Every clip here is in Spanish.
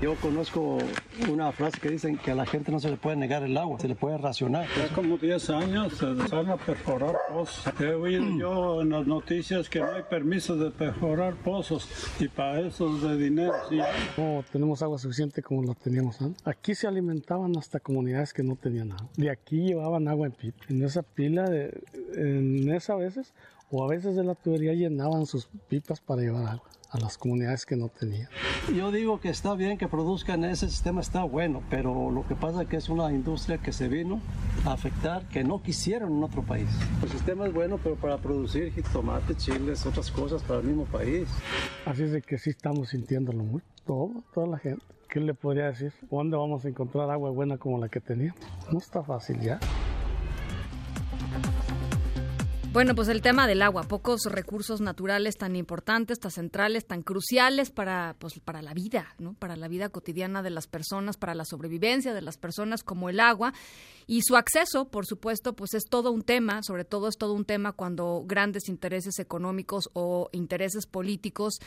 Yo conozco una frase que dicen que a la gente no se le puede negar el agua, se le puede racionar. Hace como 10 años se empezaron a perforar pozos. He oído yo en las noticias que no hay permiso de perforar pozos y para eso de dinero sí. No tenemos agua suficiente como la teníamos antes. Aquí se alimentaban hasta comunidades que no tenían agua. De aquí llevaban agua en pila. En esa pila, de, en esa veces, o a veces de la tubería llenaban sus pipas para llevar agua a las comunidades que no tenían. Yo digo que está bien que produzcan ese sistema, está bueno, pero lo que pasa es que es una industria que se vino a afectar, que no quisieron en otro país. El sistema es bueno, pero para producir tomate, chiles, otras cosas para el mismo país. Así es de que sí estamos sintiéndolo mucho, todo, toda la gente. ¿Qué le podría decir? ¿Dónde vamos a encontrar agua buena como la que teníamos? No está fácil ya. Bueno, pues el tema del agua, pocos recursos naturales tan importantes, tan centrales, tan cruciales para, pues, para la vida, ¿no? Para la vida cotidiana de las personas, para la sobrevivencia de las personas como el agua y su acceso, por supuesto, pues es todo un tema, sobre todo es todo un tema cuando grandes intereses económicos o intereses políticos,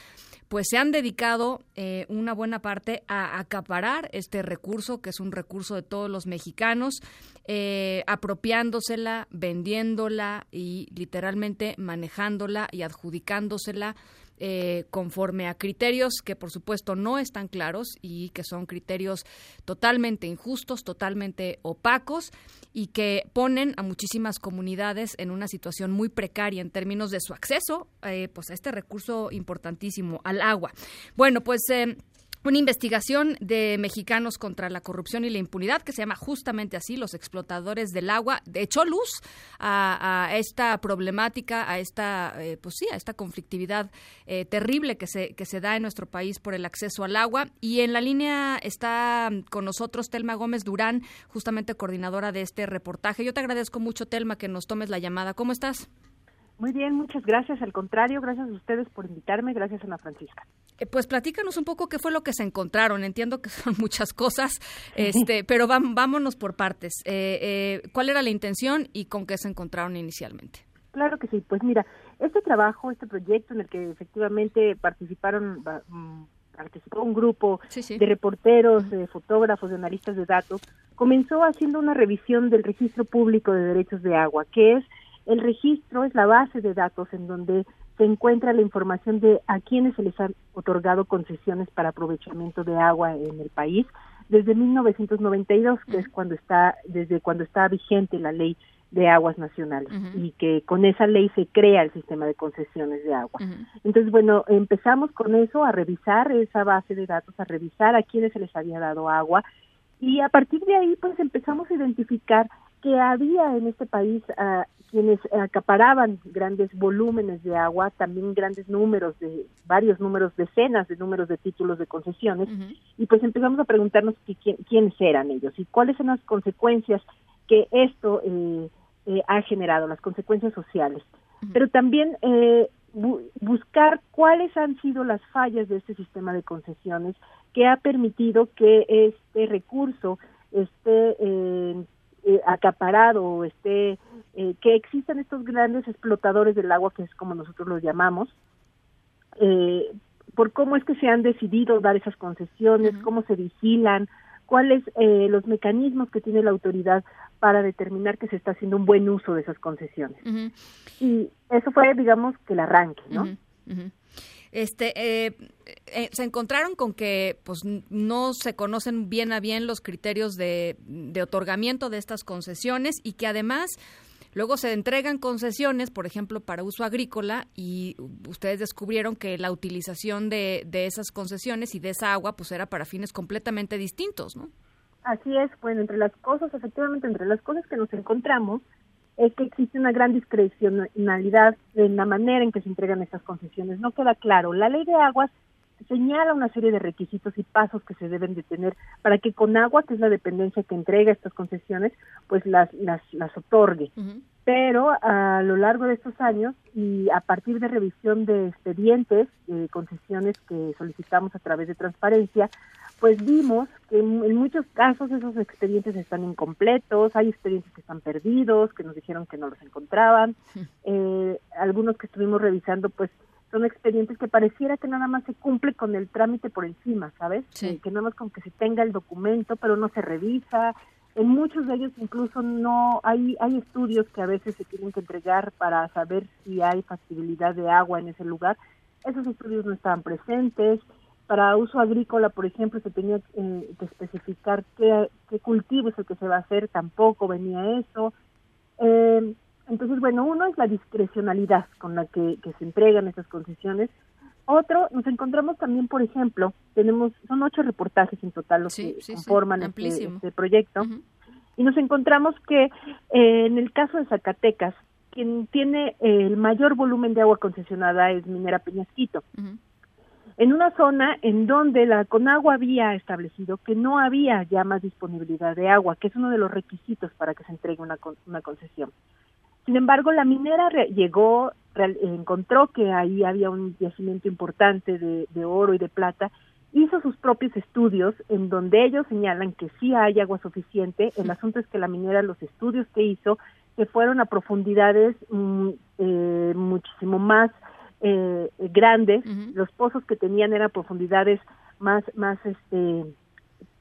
pues se han dedicado eh, una buena parte a acaparar este recurso, que es un recurso de todos los mexicanos, eh, apropiándosela, vendiéndola y literalmente manejándola y adjudicándosela eh, conforme a criterios que por supuesto no están claros y que son criterios totalmente injustos, totalmente opacos y que ponen a muchísimas comunidades en una situación muy precaria en términos de su acceso eh, pues a este recurso importantísimo, al agua. Bueno, pues... Eh, una investigación de mexicanos contra la corrupción y la impunidad que se llama justamente así, los explotadores del agua, echó luz a, esta problemática, a esta, eh, pues sí, a esta conflictividad eh, terrible que se, que se da en nuestro país por el acceso al agua. Y en la línea está con nosotros Telma Gómez Durán, justamente coordinadora de este reportaje. Yo te agradezco mucho, Telma, que nos tomes la llamada. ¿Cómo estás? Muy bien, muchas gracias. Al contrario, gracias a ustedes por invitarme. Gracias, Ana Francisca. Eh, pues platícanos un poco qué fue lo que se encontraron. Entiendo que son muchas cosas, este, pero vámonos por partes. Eh, eh, ¿Cuál era la intención y con qué se encontraron inicialmente? Claro que sí. Pues mira, este trabajo, este proyecto en el que efectivamente participaron mm, participó un grupo de reporteros, de fotógrafos, de analistas de datos, comenzó haciendo una revisión del registro público de derechos de agua, que es el registro es la base de datos en donde se encuentra la información de a quienes se les han otorgado concesiones para aprovechamiento de agua en el país desde 1992, que es cuando está desde cuando está vigente la ley de aguas nacionales y que con esa ley se crea el sistema de concesiones de agua. Entonces, bueno, empezamos con eso, a revisar esa base de datos, a revisar a quienes se les había dado agua y a partir de ahí, pues empezamos a identificar que había en este país uh, quienes acaparaban grandes volúmenes de agua, también grandes números de varios números, decenas de números de títulos de concesiones, y pues empezamos a preguntarnos quiénes eran ellos y cuáles son las consecuencias que esto eh, eh, ha generado, las consecuencias sociales. Pero también eh, buscar cuáles han sido las fallas de este sistema de concesiones que ha permitido que este recurso esté eh, acaparado o esté, eh, que existan estos grandes explotadores del agua, que es como nosotros los llamamos, eh, por cómo es que se han decidido dar esas concesiones, cómo se vigilan, cuáles eh, los mecanismos que tiene la autoridad para determinar que se está haciendo un buen uso de esas concesiones. Y eso fue, digamos, que el arranque, ¿no? Este eh, eh, se encontraron con que pues no se conocen bien a bien los criterios de, otorgamiento de estas concesiones y que además Luego se entregan concesiones, por ejemplo, para uso agrícola y ustedes descubrieron que la utilización de, de, esas concesiones y de esa agua pues era para fines completamente distintos, ¿no? Así es, bueno, entre las cosas, efectivamente, entre las cosas que nos encontramos es que existe una gran discrecionalidad en la manera en que se entregan estas concesiones. No queda claro. La ley de aguas señala una serie de requisitos y pasos que se deben de tener para que con agua, que es la dependencia que entrega estas concesiones, pues las, las, las otorgue. Pero a lo largo de estos años y a partir de revisión de expedientes, de concesiones que solicitamos a través de transparencia, pues vimos que en, muchos casos esos expedientes están incompletos, hay expedientes que están perdidos, que nos dijeron que no los encontraban, eh, algunos que estuvimos revisando pues son expedientes que pareciera que nada más se cumple con el trámite por encima, ¿sabes? Sí. Que nada más con que se tenga el documento, pero no se revisa. En muchos de ellos incluso no hay hay estudios que a veces se tienen que entregar para saber si hay factibilidad de agua en ese lugar. Esos estudios no estaban presentes. Para uso agrícola, por ejemplo, se tenía eh, que especificar qué, qué cultivo es el que se va a hacer, tampoco venía eso. Eh, entonces, bueno, uno es la discrecionalidad con la que, se entregan esas concesiones. Otro, nos encontramos también, por ejemplo, tenemos, son ocho reportajes en total los que conforman este, este, proyecto, y nos encontramos que eh, en el caso de Zacatecas, quien tiene el mayor volumen de agua concesionada es Minera Peñasquito. En una zona en donde la Conagua había establecido que no había ya más disponibilidad de agua, que es uno de los requisitos para que se entregue una, una concesión. Sin embargo, la minera llegó, encontró que ahí había un yacimiento importante de, oro y de plata, hizo sus propios estudios en donde ellos señalan que sí hay agua suficiente. El asunto es que la minera, los estudios que hizo, que fueron a profundidades mm, eh, muchísimo más eh, grandes, los pozos que tenían eran profundidades más, más, este,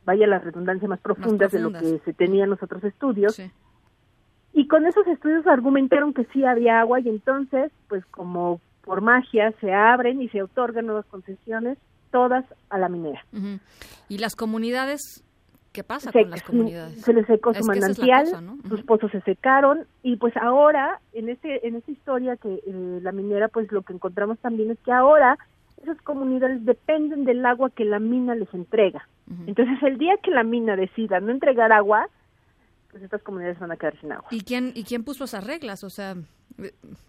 vaya la redundancia, más profundas, de lo que se tenían los otros estudios. Y con esos estudios argumentaron que sí había agua y entonces, pues como por magia, se abren y se otorgan nuevas concesiones, todas a la minera. ¿Y las comunidades? ¿Qué pasa con las comunidades? Se les secó su manantial, sus pozos se secaron y pues ahora, en este en esta historia que eh, la minera, pues lo que encontramos también es que ahora esas comunidades dependen del agua que la mina les entrega. Entonces, el día que la mina decida no entregar agua, pues estas comunidades van a quedar sin agua. ¿Y quién, y quién puso esas reglas? O sea,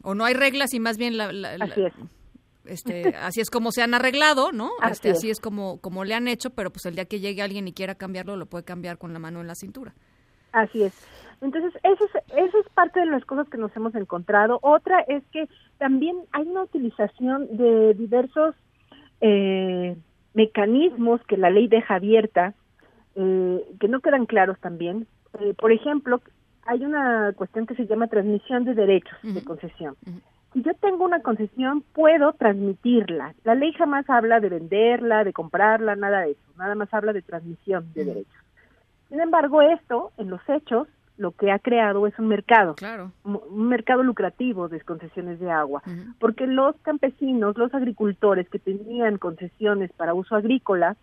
o no hay reglas y más bien la... así es. Este, así es como se han arreglado, ¿no? Así, este, así es, como, como le han hecho, pero pues el día que llegue alguien y quiera cambiarlo, lo puede cambiar con la mano en la cintura. Así es. Entonces, eso es, eso es parte de las cosas que nos hemos encontrado. Otra es que también hay una utilización de diversos eh, mecanismos que la ley deja abierta, eh, que no quedan claros también, eh, por ejemplo, hay una cuestión que se llama transmisión de derechos de concesión. Si yo tengo una concesión, puedo transmitirla. La ley jamás habla de venderla, de comprarla, nada de eso. Nada más habla de transmisión de derechos. Sin embargo, esto, en los hechos, lo que ha creado es un mercado, claro. un mercado lucrativo de concesiones de agua, porque los campesinos, los agricultores que tenían concesiones para uso agrícola,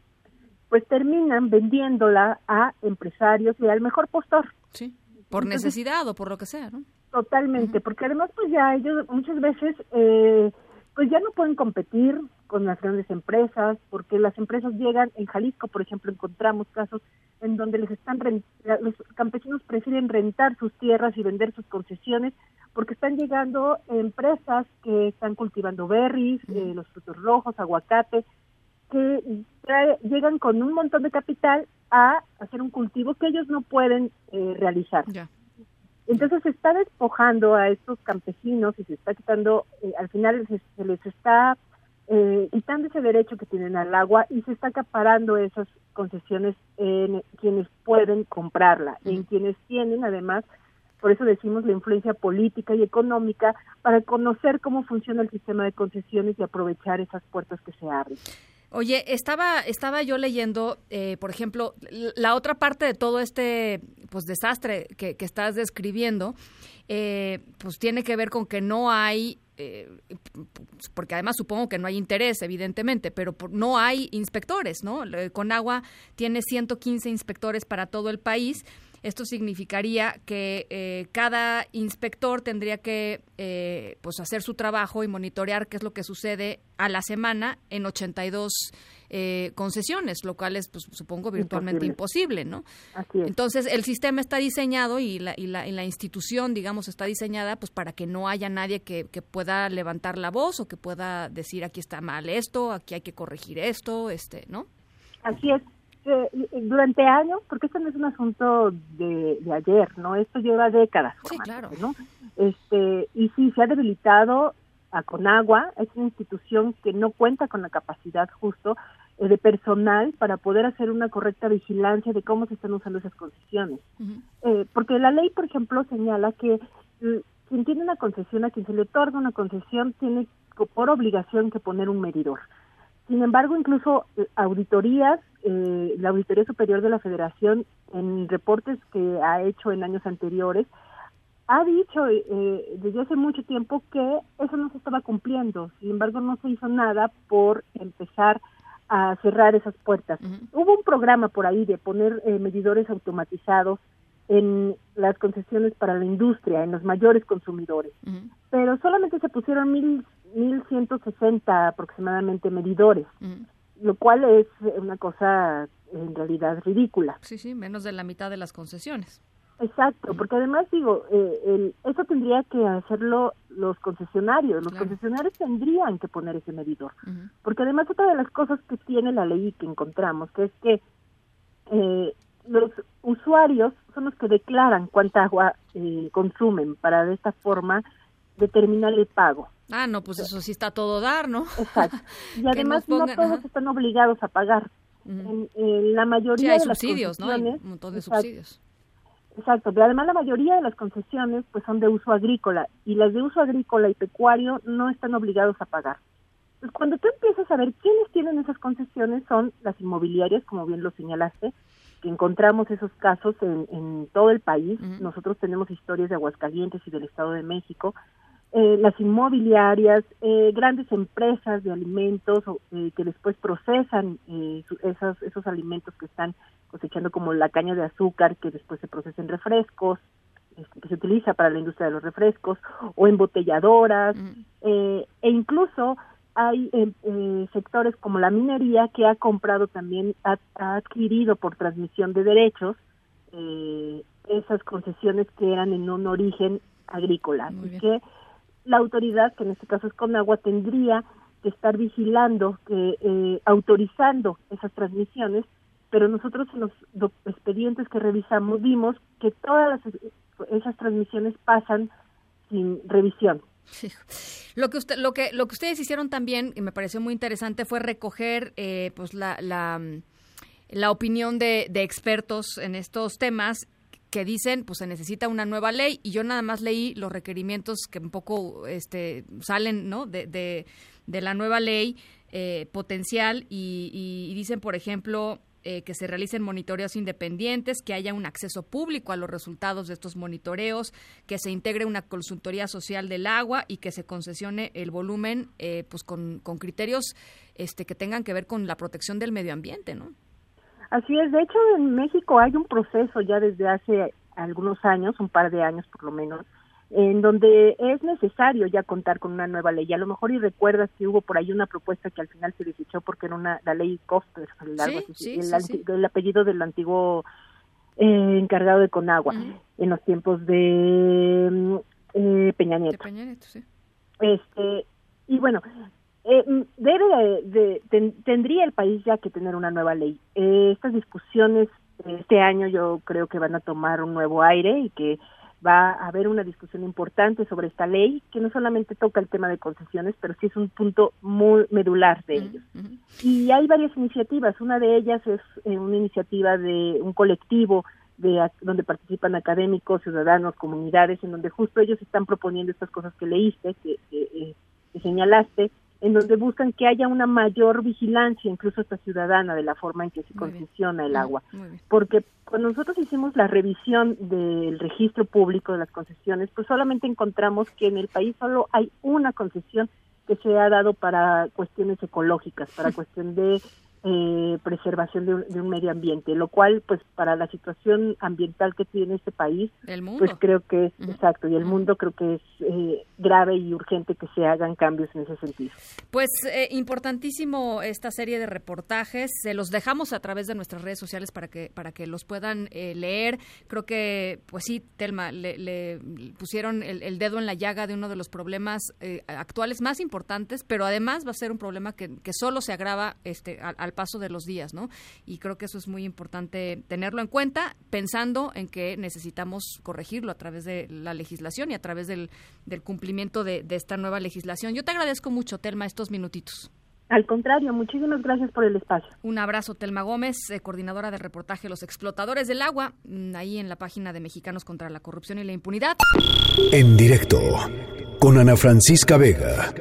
pues terminan vendiéndola a empresarios y al mejor postor. Sí, por necesidad o por lo que sea, ¿no? Totalmente, porque además pues ya ellos muchas veces eh, pues ya no pueden competir con las grandes empresas, porque las empresas llegan, en Jalisco por ejemplo encontramos casos en donde les están los campesinos prefieren rentar sus tierras y vender sus concesiones porque están llegando empresas que están cultivando berries, eh, los frutos rojos, aguacate, que llegan con un montón de capital a hacer un cultivo que ellos no pueden eh, realizar. Entonces se está despojando a estos campesinos y se está quitando, eh, al final se, les está eh, quitando ese derecho que tienen al agua y se está acaparando esas concesiones en quienes pueden comprarla, en quienes tienen además, por eso decimos la influencia política y económica para conocer cómo funciona el sistema de concesiones y aprovechar esas puertas que se abren. Oye, estaba, estaba yo leyendo, eh, por ejemplo, la otra parte de todo este pues desastre que, estás describiendo, eh, pues tiene que ver con que no hay, eh, porque además supongo que no hay interés, evidentemente, pero no hay inspectores, ¿no? Con agua tiene 115 inspectores para todo el país esto significaría que eh, cada inspector tendría que eh, pues hacer su trabajo y monitorear qué es lo que sucede a la semana en 82 eh, concesiones, lo cual es, pues, supongo, virtualmente imposible, ¿no? Entonces, el sistema está diseñado y la, y, la, y la institución, digamos, está diseñada pues para que no haya nadie que, que pueda levantar la voz o que pueda decir aquí está mal esto, aquí hay que corregir esto, este, ¿no? Así es durante años, porque esto no es un asunto de, ayer, ¿no? Esto lleva décadas. Sí, claro. ¿no? Este, y sí, se ha debilitado a Conagua, es una institución que no cuenta con la capacidad justo eh, de personal para poder hacer una correcta vigilancia de cómo se están usando esas concesiones. Eh, porque la ley, por ejemplo, señala que mm, quien tiene una concesión, a quien se le otorga una concesión, tiene por obligación que poner un medidor. Sin embargo, incluso eh, auditorías, eh, la Auditoría Superior de la Federación, en reportes que ha hecho en años anteriores, ha dicho eh, desde hace mucho tiempo que eso no se estaba cumpliendo. Sin embargo, no se hizo nada por empezar a cerrar esas puertas. Hubo un programa por ahí de poner medidores automatizados en las concesiones para la industria, en los mayores consumidores, pero solamente se pusieron mil 1.160 aproximadamente medidores, lo cual es una cosa en realidad ridícula. Sí, sí, menos de la mitad de las concesiones. Exacto, porque además digo, eh, eso tendría que hacerlo los concesionarios, los concesionarios tendrían que poner ese medidor, porque además otra de las cosas que tiene la ley que encontramos, que es que eh, los usuarios son los que declaran cuánta agua eh, consumen para de esta forma determinar el pago. Ah, no, pues eso sí está todo dar, ¿no? Exacto. Y además no todos están obligados a pagar. en, la mayoría hay de subsidios, ¿no? Hay un montón de subsidios. Exacto, pero además la mayoría de las concesiones pues son de uso agrícola y las de uso agrícola y pecuario no están obligados a pagar. Pues cuando tú empiezas a ver quiénes tienen esas concesiones son las inmobiliarias, como bien lo señalaste, que encontramos esos casos en, en todo el país. Nosotros tenemos historias de Aguascalientes y del Estado de México, eh, las inmobiliarias, eh, grandes empresas de alimentos eh, que después procesan esos, esos alimentos que están cosechando como la caña de azúcar que después se procesa en refrescos, este, que se utiliza para la industria de los refrescos, o embotelladoras, e incluso hay sectores como la minería que ha comprado también, ha, adquirido por transmisión de derechos esas concesiones que eran en un origen agrícola. y que la autoridad, que en este caso es Conagua, tendría que estar vigilando, que eh, autorizando esas transmisiones, pero nosotros en los expedientes que revisamos vimos que todas esas transmisiones pasan sin revisión. Lo que usted, lo que lo que ustedes hicieron también y me pareció muy interesante fue recoger eh, pues la, la, la opinión de, de expertos en estos temas que dicen pues se necesita una nueva ley y yo nada más leí los requerimientos que un poco este salen no de, la nueva ley eh, potencial y, dicen por ejemplo eh, que se realicen monitoreos independientes, que haya un acceso público a los resultados de estos monitoreos, que se integre una consultoría social del agua y que se concesione el volumen eh, pues con, con criterios este que tengan que ver con la protección del medio ambiente, ¿no? Así es, de hecho en México hay un proceso ya desde hace algunos años, un par de años por lo menos, en donde es necesario ya contar con una nueva ley. A lo mejor y recuerdas que hubo por ahí una propuesta que al final se desechó porque era una la ley Coster, el, apellido del antiguo eh, encargado de Conagua en los tiempos de mm, eh, Peña Nieto. De Peña Nieto sí. Este y bueno, eh, mm, debe de, tendría el país ya que tener una nueva ley. Eh, estas discusiones este año yo creo que van a tomar un nuevo aire y que va a haber una discusión importante sobre esta ley que no solamente toca el tema de concesiones, pero sí es un punto muy medular de ellos. Y hay varias iniciativas. Una de ellas es eh, una iniciativa de un colectivo de donde participan académicos, ciudadanos, comunidades, en donde justo ellos están proponiendo estas cosas que leíste, que, que señalaste, en donde buscan que haya una mayor vigilancia, incluso hasta ciudadana, de la forma en que se concesiona el agua. Porque cuando nosotros hicimos la revisión del registro público de las concesiones, pues solamente encontramos que en el país solo hay una concesión que se ha dado para cuestiones ecológicas, para cuestión de eh, preservación de un, medio ambiente, lo cual, pues, para la situación ambiental que tiene este país, pues creo que es exacto, y el mundo creo que es eh, grave y urgente que se hagan cambios en ese sentido. Pues eh, importantísimo esta serie de reportajes, se los dejamos a través de nuestras redes sociales para que para que los puedan leer. Creo que, pues sí, Telma, le, pusieron el, dedo en la llaga de uno de los problemas actuales más importantes, pero además va a ser un problema que, que solo se agrava este al paso de los días, ¿no? Y creo que eso es muy importante tenerlo en cuenta, pensando en que necesitamos corregirlo a través de la legislación y a través del, cumplimiento de, esta nueva legislación. Yo te agradezco mucho, Telma, estos minutitos. Al contrario, muchísimas gracias por el espacio. Un abrazo, Telma Gómez, eh, coordinadora de reportaje Los Explotadores del Agua, mm, ahí en la página de Mexicanos contra la Corrupción y la Impunidad. En directo, con Ana Francisca Vega.